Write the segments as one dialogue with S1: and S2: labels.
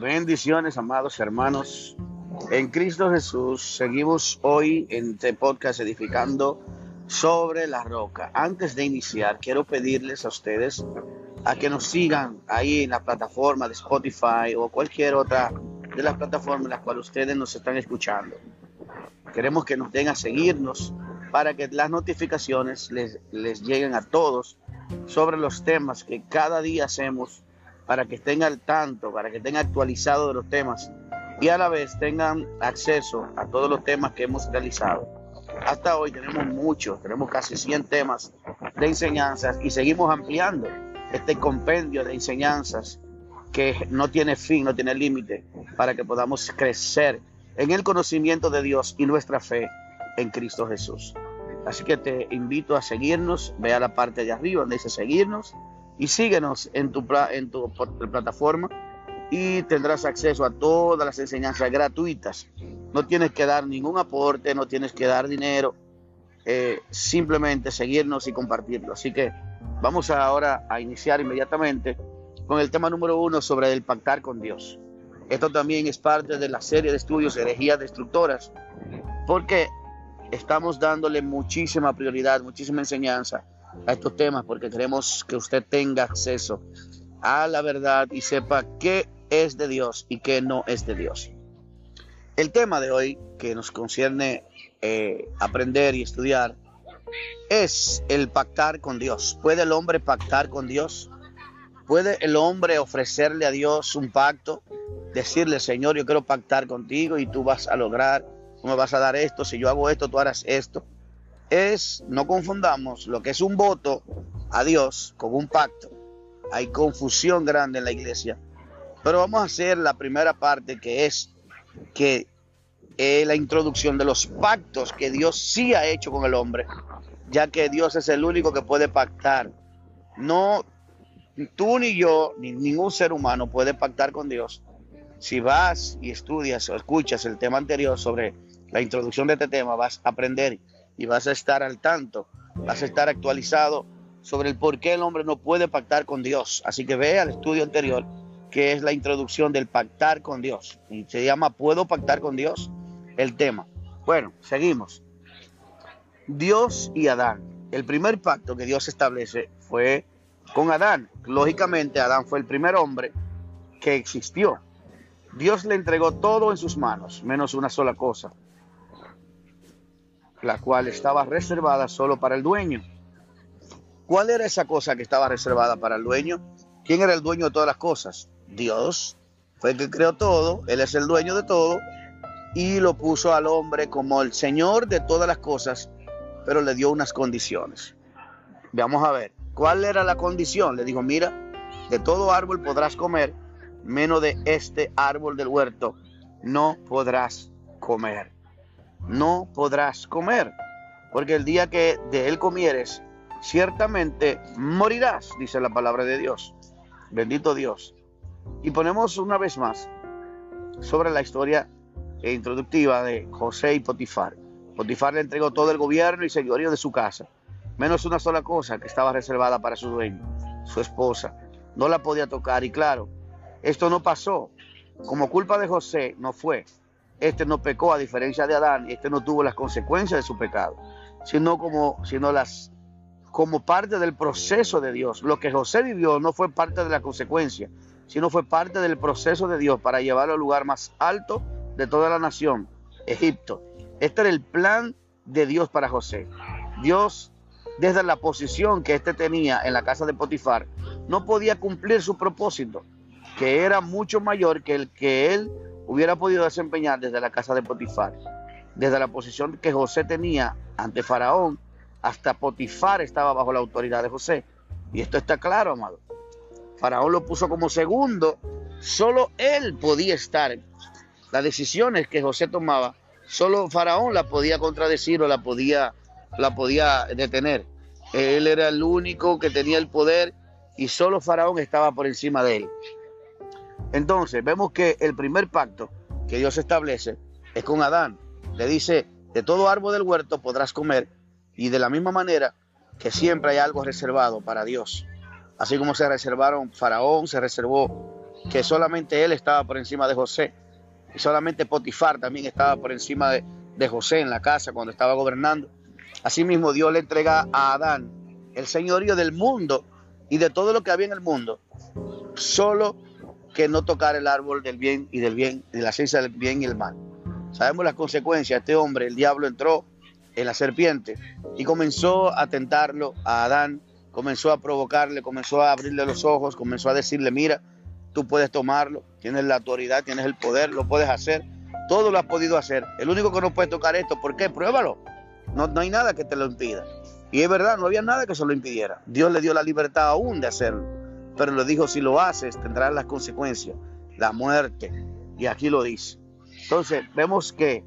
S1: Bendiciones, amados hermanos. En Cristo Jesús seguimos hoy en este podcast edificando sobre la roca. Antes de iniciar, quiero pedirles a ustedes a que nos sigan ahí en la plataforma de Spotify o cualquier otra de las plataformas en las cuales ustedes nos están escuchando. Queremos que nos den a seguirnos para que las notificaciones les, les lleguen a todos sobre los temas que cada día hacemos para que estén al tanto, para que estén actualizados de los temas y a la vez tengan acceso a todos los temas que hemos realizado. Hasta hoy tenemos muchos, tenemos casi 100 temas de enseñanzas y seguimos ampliando este compendio de enseñanzas que no tiene fin, no tiene límite, para que podamos crecer en el conocimiento de Dios y nuestra fe en Cristo Jesús. Así que te invito a seguirnos, ve a la parte de arriba donde dice seguirnos y síguenos en tu, en tu plataforma y tendrás acceso a todas las enseñanzas gratuitas. No tienes que dar ningún aporte, no tienes que dar dinero, eh, simplemente seguirnos y compartirlo. Así que vamos ahora a iniciar inmediatamente con el tema número uno sobre el pactar con Dios. Esto también es parte de la serie de estudios herejías destructoras, porque estamos dándole muchísima prioridad, muchísima enseñanza a estos temas porque queremos que usted tenga acceso a la verdad y sepa qué es de Dios y qué no es de Dios. El tema de hoy que nos concierne eh, aprender y estudiar es el pactar con Dios. ¿Puede el hombre pactar con Dios? ¿Puede el hombre ofrecerle a Dios un pacto? Decirle, Señor, yo quiero pactar contigo y tú vas a lograr, tú me vas a dar esto, si yo hago esto, tú harás esto es, no confundamos lo que es un voto a Dios con un pacto. Hay confusión grande en la iglesia. Pero vamos a hacer la primera parte que es que eh, la introducción de los pactos que Dios sí ha hecho con el hombre, ya que Dios es el único que puede pactar. No tú ni yo, ni ningún ser humano puede pactar con Dios. Si vas y estudias o escuchas el tema anterior sobre la introducción de este tema, vas a aprender y vas a estar al tanto, vas a estar actualizado sobre el por qué el hombre no puede pactar con Dios. Así que ve al estudio anterior, que es la introducción del pactar con Dios. Y se llama ¿Puedo pactar con Dios? El tema. Bueno, seguimos. Dios y Adán. El primer pacto que Dios establece fue con Adán. Lógicamente, Adán fue el primer hombre que existió. Dios le entregó todo en sus manos, menos una sola cosa, la cual estaba reservada solo para el dueño. ¿Cuál era esa cosa que estaba reservada para el dueño? ¿Quién era el dueño de todas las cosas? Dios. Fue el que creó todo, Él es el dueño de todo y lo puso al hombre como el Señor de todas las cosas, pero le dio unas condiciones. Vamos a ver, ¿cuál era la condición? Le dijo, mira, de todo árbol podrás comer, menos de este árbol del huerto no podrás comer no podrás comer, porque el día que de él comieres, ciertamente morirás, dice la palabra de Dios. Bendito Dios. Y ponemos una vez más sobre la historia introductiva de José y Potifar. Potifar le entregó todo el gobierno y señorío de su casa, menos una sola cosa que estaba reservada para su dueño, su esposa. No la podía tocar y claro, esto no pasó. Como culpa de José no fue, este no pecó a diferencia de Adán, este no tuvo las consecuencias de su pecado, sino como, sino las, como parte del proceso de Dios. Lo que José vivió no fue parte de la consecuencia, sino fue parte del proceso de Dios para llevarlo al lugar más alto de toda la nación, Egipto. Este era el plan de Dios para José. Dios, desde la posición que éste tenía en la casa de Potifar, no podía cumplir su propósito, que era mucho mayor que el que él hubiera podido desempeñar desde la casa de Potifar, desde la posición que José tenía ante Faraón, hasta Potifar estaba bajo la autoridad de José. Y esto está claro, amado. Faraón lo puso como segundo, solo él podía estar. Las decisiones que José tomaba, solo Faraón la podía contradecir o la podía, la podía detener. Él era el único que tenía el poder y solo Faraón estaba por encima de él. Entonces, vemos que el primer pacto que Dios establece es con Adán. Le dice, de todo árbol del huerto podrás comer y de la misma manera que siempre hay algo reservado para Dios. Así como se reservaron Faraón, se reservó que solamente él estaba por encima de José. Y solamente Potifar también estaba por encima de, de José en la casa cuando estaba gobernando. Asimismo, Dios le entrega a Adán el señorío del mundo y de todo lo que había en el mundo, solo que no tocar el árbol del bien y del bien, de la ciencia del bien y el mal. Sabemos las consecuencias. Este hombre, el diablo, entró en la serpiente y comenzó a tentarlo a Adán, comenzó a provocarle, comenzó a abrirle los ojos, comenzó a decirle, mira, tú puedes tomarlo, tienes la autoridad, tienes el poder, lo puedes hacer, todo lo has podido hacer. El único que no puede tocar esto, ¿por qué? Pruébalo. No, no hay nada que te lo impida. Y es verdad, no había nada que se lo impidiera. Dios le dio la libertad aún de hacerlo. Pero le dijo, si lo haces, tendrás las consecuencias, la muerte. Y aquí lo dice. Entonces, vemos que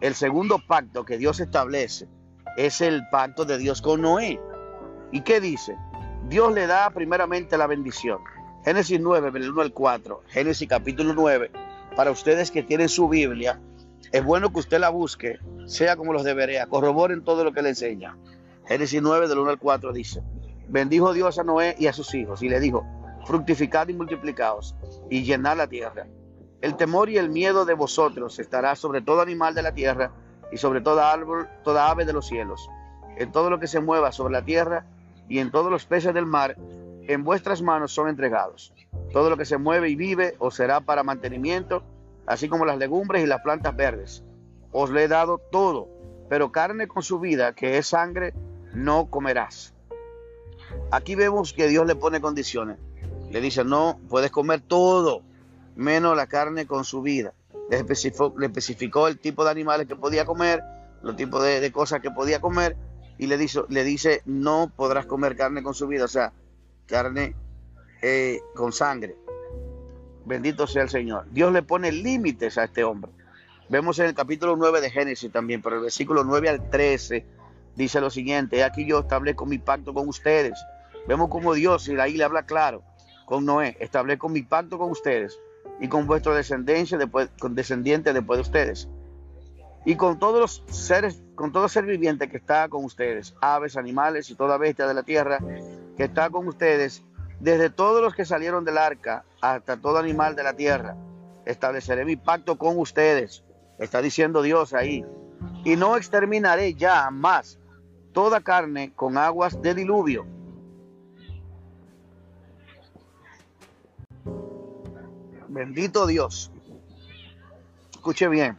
S1: el segundo pacto que Dios establece es el pacto de Dios con Noé. ¿Y qué dice? Dios le da primeramente la bendición. Génesis 9, del 1 al 4. Génesis capítulo 9. Para ustedes que tienen su Biblia, es bueno que usted la busque, sea como los debería, corroboren todo lo que le enseña. Génesis 9, del 1 al 4 dice, bendijo Dios a Noé y a sus hijos y le dijo, fructificad y multiplicaos y llenad la tierra. El temor y el miedo de vosotros estará sobre todo animal de la tierra y sobre toda árbol, toda ave de los cielos, en todo lo que se mueva sobre la tierra y en todos los peces del mar, en vuestras manos son entregados. Todo lo que se mueve y vive os será para mantenimiento, así como las legumbres y las plantas verdes. Os le he dado todo, pero carne con su vida, que es sangre, no comerás. Aquí vemos que Dios le pone condiciones. Le dice, no, puedes comer todo, menos la carne con su vida. Le especificó, el tipo de animales que podía comer, los tipos de, cosas que podía comer, y le dice, le dice, no podrás comer carne con su vida, o sea, carne eh, con sangre. Bendito sea el Señor. Dios le pone límites a este hombre. Vemos en el capítulo 9 de Génesis también, pero el versículo 9 al 13 dice lo siguiente, aquí yo establezco mi pacto con ustedes. Vemos como Dios, y ahí le habla claro, con Noé, establezco mi pacto con ustedes y con vuestra descendencia, después, con descendientes después de ustedes. Y con todos los seres, con todo ser viviente que está con ustedes, aves, animales y toda bestia de la tierra que está con ustedes, desde todos los que salieron del arca hasta todo animal de la tierra, estableceré mi pacto con ustedes. Está diciendo Dios ahí. Y no exterminaré ya más toda carne con aguas de diluvio. Bendito Dios. Escuche bien.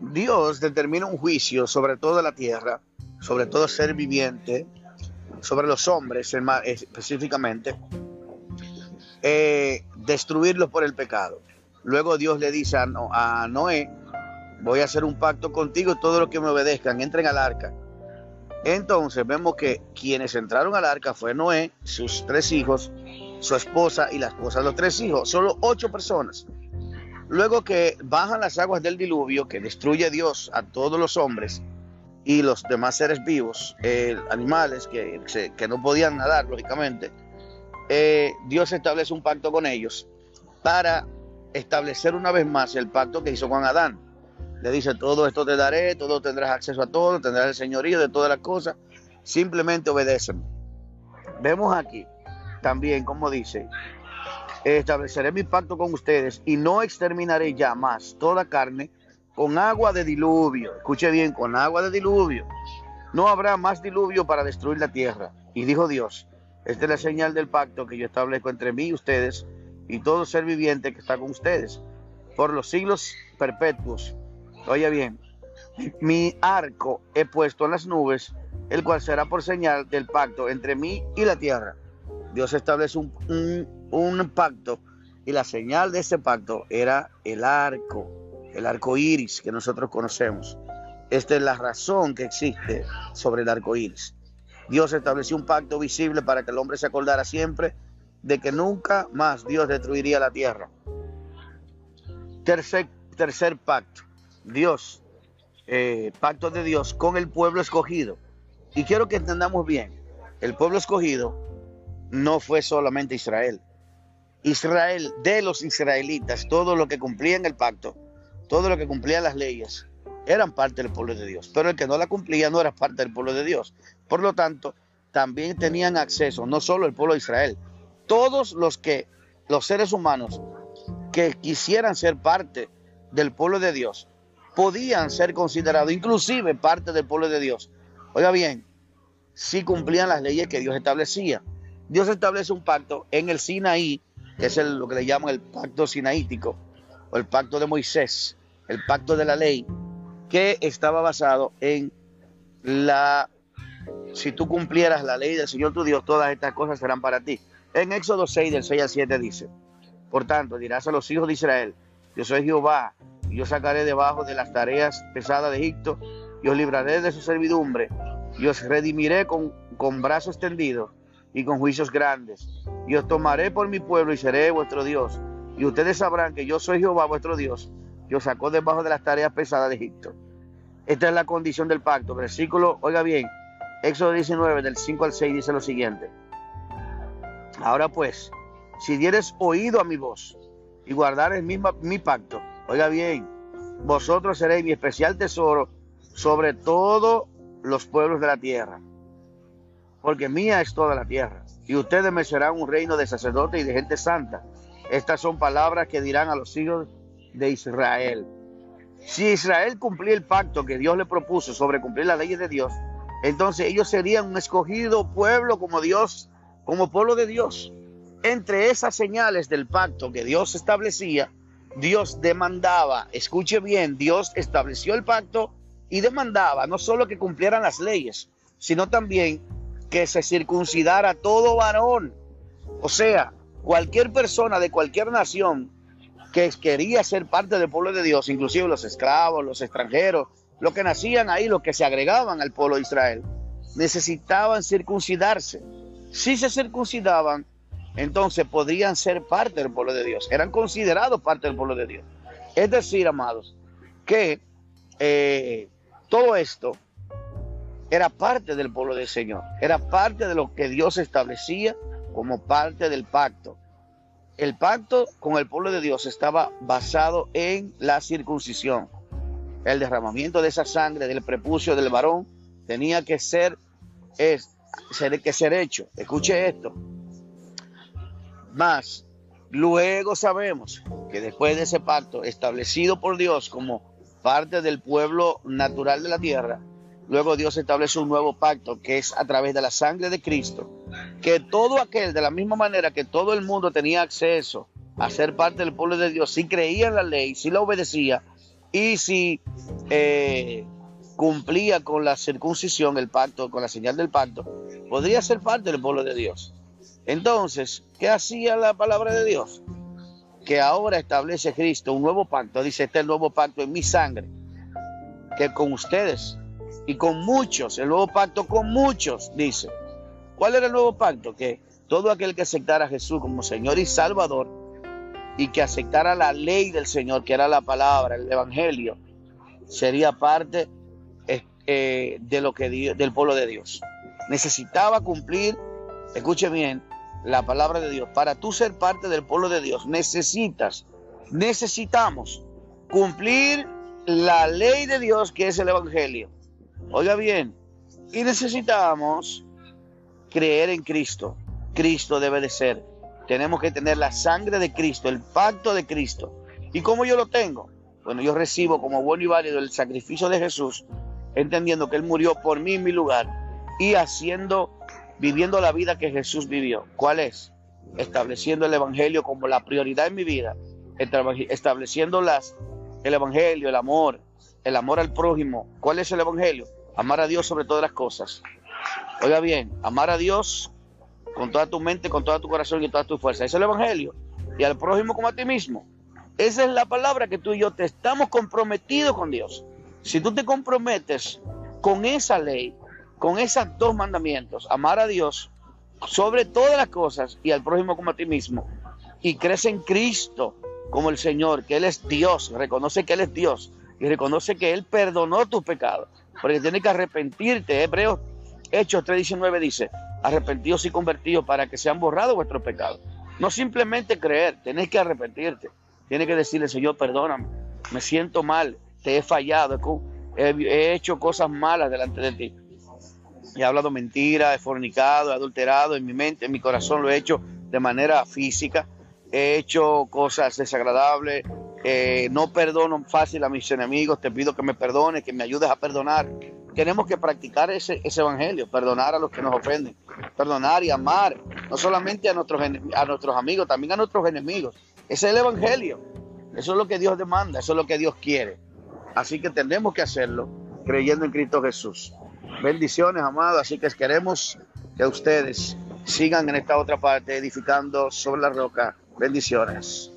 S1: Dios determina un juicio sobre toda la tierra, sobre todo ser viviente, sobre los hombres específicamente, eh, destruirlos por el pecado. Luego Dios le dice a, a Noé, voy a hacer un pacto contigo todos los que me obedezcan entren al arca. Entonces vemos que quienes entraron al arca fue Noé, sus tres hijos, su esposa y la esposa de los tres hijos, solo ocho personas. Luego que bajan las aguas del diluvio, que destruye Dios a todos los hombres y los demás seres vivos, eh, animales que, que, no podían nadar, lógicamente, eh, Dios establece un pacto con ellos para establecer una vez más el pacto que hizo con Adán le dice, todo esto te daré, todo tendrás acceso a todo, tendrás el señorío de todas las cosas, simplemente obedecen. Vemos aquí también como dice, estableceré mi pacto con ustedes y no exterminaré ya más toda carne con agua de diluvio. Escuche bien, con agua de diluvio. No habrá más diluvio para destruir la tierra. Y dijo Dios, esta es la señal del pacto que yo establezco entre mí y ustedes y todo ser viviente que está con ustedes por los siglos perpetuos. Oye bien, mi arco he puesto en las nubes, el cual será por señal del pacto entre mí y la tierra. Dios establece un, pacto y la señal de ese pacto era el arco, el arco iris que nosotros conocemos. Esta es la razón que existe sobre el arco iris. Dios estableció un pacto visible para que el hombre se acordara siempre de que nunca más Dios destruiría la tierra. Tercer, tercer pacto Dios, eh, pacto de Dios con el pueblo escogido. Y quiero que entendamos bien, el pueblo escogido no fue solamente Israel. Israel, de los israelitas, todo lo que cumplían el pacto, todo lo que cumplían las leyes, eran parte del pueblo de Dios. Pero el que no la cumplía no era parte del pueblo de Dios. Por lo tanto, también tenían acceso, no solo el pueblo de Israel, todos los que los seres humanos que quisieran ser parte del pueblo de Dios, podían ser considerados inclusive parte del pueblo de Dios. Oiga bien, si cumplían las leyes que Dios establecía. Dios establece un pacto en el Sinaí, que es lo que le llaman el pacto sinaítico, o el pacto de Moisés, el pacto de la ley, que estaba basado en la, si tú cumplieras la ley del Señor tu Dios, todas estas cosas serán para ti. En Éxodo 6, del 6 al 7 dice, por tanto, dirás a los hijos de Israel, yo soy Jehová, y yo sacaré debajo de las tareas pesadas de Egipto, y os libraré de su servidumbre, y os redimiré con, con brazo extendido y con juicios grandes, y os tomaré por mi pueblo y seré vuestro Dios, y ustedes sabrán que yo soy Jehová vuestro Dios, que os sacó debajo de las tareas pesadas de Egipto. Esta es la condición del pacto. Versículo, oiga bien, Éxodo 19, del 5 al 6 dice lo siguiente. Ahora pues, si dieres oído a mi voz y guardares mi pacto, oiga bien, vosotros seréis mi especial tesoro sobre todos los pueblos de la tierra, porque mía es toda la tierra, y ustedes me serán un reino de sacerdotes y de gente santa. Estas son palabras que dirán a los hijos de Israel. Si Israel cumplía el pacto que Dios le propuso sobre cumplir las leyes de Dios, entonces ellos serían un escogido pueblo como Dios, como pueblo de Dios. Entre esas señales del pacto que Dios establecía, Dios demandaba, escuche bien, Dios estableció el pacto y demandaba no solo que cumplieran las leyes, sino también que se circuncidara todo varón. O sea, cualquier persona de cualquier nación que quería ser parte del pueblo de Dios, inclusive los esclavos, los extranjeros, los que nacían ahí, los que se agregaban al pueblo de Israel, necesitaban circuncidarse. Si se circuncidaban, entonces podrían ser parte del pueblo de Dios, eran considerados parte del pueblo de Dios. Es decir, amados, que eh, todo esto era parte del pueblo del Señor, era parte de lo que Dios establecía como parte del pacto. El pacto con el pueblo de Dios estaba basado en la circuncisión. El derramamiento de esa sangre del prepucio del varón tenía que ser, es, que ser hecho. Escuche esto. Más, luego sabemos que después de ese pacto establecido por Dios como parte del pueblo natural de la tierra, Luego Dios establece un nuevo pacto que es a través de la sangre de Cristo, que todo aquel, de la misma manera que todo el mundo tenía acceso a ser parte del pueblo de Dios, si creía en la ley, si la obedecía y si eh, cumplía con la circuncisión, el pacto, con la señal del pacto, podría ser parte del pueblo de Dios. Entonces, ¿qué hacía la palabra de Dios? Que ahora establece Cristo un nuevo pacto, dice, este es el nuevo pacto en mi sangre, que con ustedes y con muchos, el nuevo pacto con muchos, dice. ¿Cuál era el nuevo pacto? Que todo aquel que aceptara a Jesús como Señor y Salvador y que aceptara la ley del Señor, que era la palabra, el Evangelio, sería parte eh, de lo que del pueblo de Dios. Necesitaba cumplir, escuche bien, la palabra de Dios. Para tú ser parte del pueblo de Dios, necesitas, necesitamos cumplir la ley de Dios que es el Evangelio. Oiga bien, y necesitamos creer en Cristo. Cristo debe de ser. Tenemos que tener la sangre de Cristo, el pacto de Cristo. ¿Y cómo yo lo tengo? Bueno, yo recibo como bueno y válido el sacrificio de Jesús, entendiendo que Él murió por mí en mi lugar y haciendo, viviendo la vida que Jesús vivió. ¿Cuál es? Estableciendo el Evangelio como la prioridad en mi vida, estableciendo el Evangelio, el amor, el amor al prójimo. ¿Cuál es el Evangelio? Amar a Dios sobre todas las cosas. Oiga bien, amar a Dios con toda tu mente, con toda tu corazón y toda tu fuerza. Es el Evangelio. Y al prójimo como a ti mismo. Esa es la palabra que tú y yo te estamos comprometidos con Dios. Si tú te comprometes con esa ley, con esos dos mandamientos, amar a Dios sobre todas las cosas y al prójimo como a ti mismo, y crees en Cristo como el Señor, que Él es Dios, reconoce que Él es Dios y reconoce que Él perdonó tus pecados porque tienes que arrepentirte. Hebreos Hechos 3.19 dice, arrepentidos y convertidos para que sean borrados vuestros pecados. No simplemente creer, tenés que arrepentirte. Tienes que decirle, Señor, perdóname, me siento mal, te he fallado, he, hecho cosas malas delante de ti. He hablado mentira, he fornicado, he adulterado en mi mente, en mi corazón lo he hecho de manera física. he hecho cosas desagradables, eh, no perdono fácil a mis enemigos, te pido que me perdones, que me ayudes a perdonar. Tenemos que practicar ese, ese evangelio, perdonar a los que nos ofenden, perdonar y amar, no solamente a nuestros, a nuestros amigos, también a nuestros enemigos. Ese es el evangelio. Eso es lo que Dios demanda, eso es lo que Dios quiere. Así que tenemos que hacerlo creyendo en Cristo Jesús. Bendiciones, amados. Así que queremos que ustedes sigan en esta otra parte edificando sobre la roca. Bendiciones.